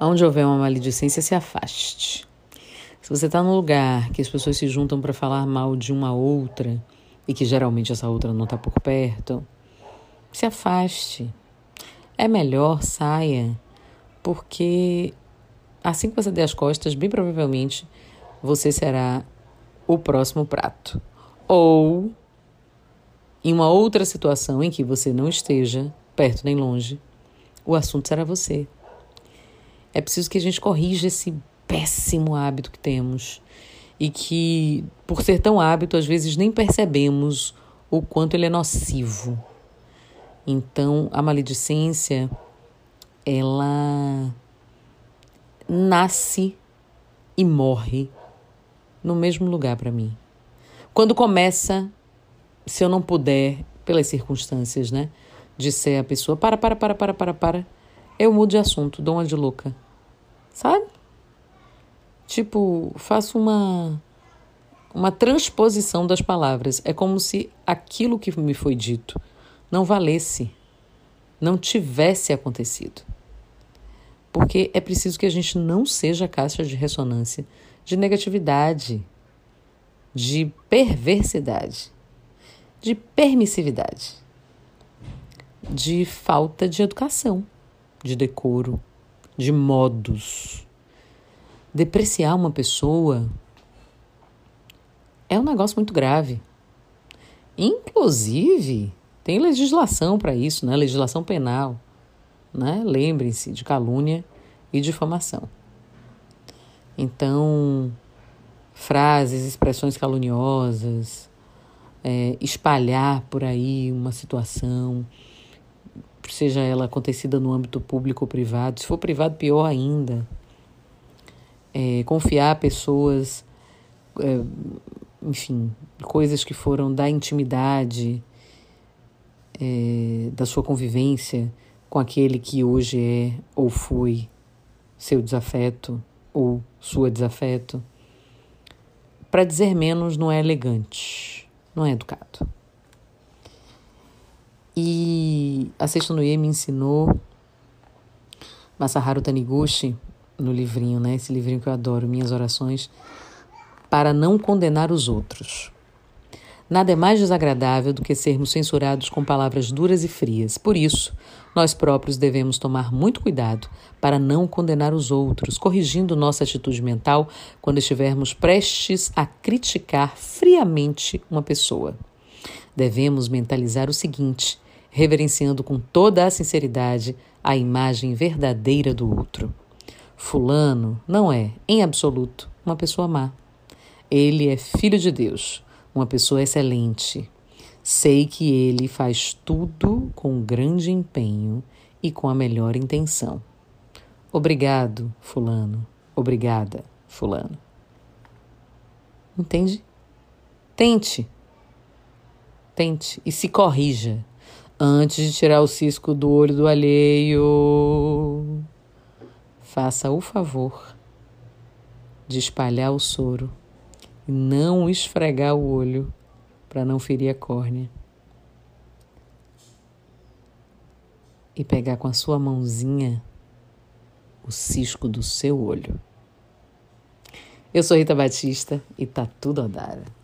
Onde houver uma maledicência, se afaste. Se você está num lugar que as pessoas se juntam para falar mal de uma outra e que geralmente essa outra não está por perto, se afaste. É melhor saia, porque assim que você der as costas, bem provavelmente você será o próximo prato. Ou em uma outra situação em que você não esteja perto nem longe, o assunto será você. É preciso que a gente corrija esse péssimo hábito que temos e que, por ser tão hábito, às vezes nem percebemos o quanto ele é nocivo. Então, a maledicência, ela nasce e morre no mesmo lugar para mim. Quando começa, se eu não puder, pelas circunstâncias, né, disser a pessoa, para, para, para, para, para, para, eu mudo de assunto, dou uma de louca. Sabe? Tipo, faço uma uma transposição das palavras. É como se aquilo que me foi dito não valesse, não tivesse acontecido. Porque é preciso que a gente não seja caixa de ressonância de negatividade, de perversidade, de permissividade, de falta de educação de decoro, de modos. Depreciar uma pessoa é um negócio muito grave. Inclusive, tem legislação para isso, né? Legislação penal, né? Lembrem-se de calúnia e difamação. Então, frases, expressões caluniosas, é, espalhar por aí uma situação, seja ela acontecida no âmbito público ou privado. Se for privado, pior ainda. É, confiar pessoas, é, enfim, coisas que foram da intimidade, é, da sua convivência com aquele que hoje é ou foi seu desafeto ou sua desafeto. Para dizer menos, não é elegante, não é educado. E a Sexta no Ie me ensinou Masaharu Taniguchi no livrinho, né? Esse livrinho que eu adoro, Minhas Orações, para não condenar os outros. Nada é mais desagradável do que sermos censurados com palavras duras e frias. Por isso, nós próprios devemos tomar muito cuidado para não condenar os outros, corrigindo nossa atitude mental quando estivermos prestes a criticar friamente uma pessoa. Devemos mentalizar o seguinte: reverenciando com toda a sinceridade a imagem verdadeira do outro. Fulano não é, em absoluto, uma pessoa má. Ele é filho de Deus, uma pessoa excelente. Sei que ele faz tudo com grande empenho e com a melhor intenção. Obrigado, Fulano. Obrigada, Fulano. Entende? Tente. Tente e se corrija antes de tirar o cisco do olho do alheio. Faça o favor de espalhar o soro e não esfregar o olho para não ferir a córnea. E pegar com a sua mãozinha o cisco do seu olho. Eu sou Rita Batista e tá tudo a dar.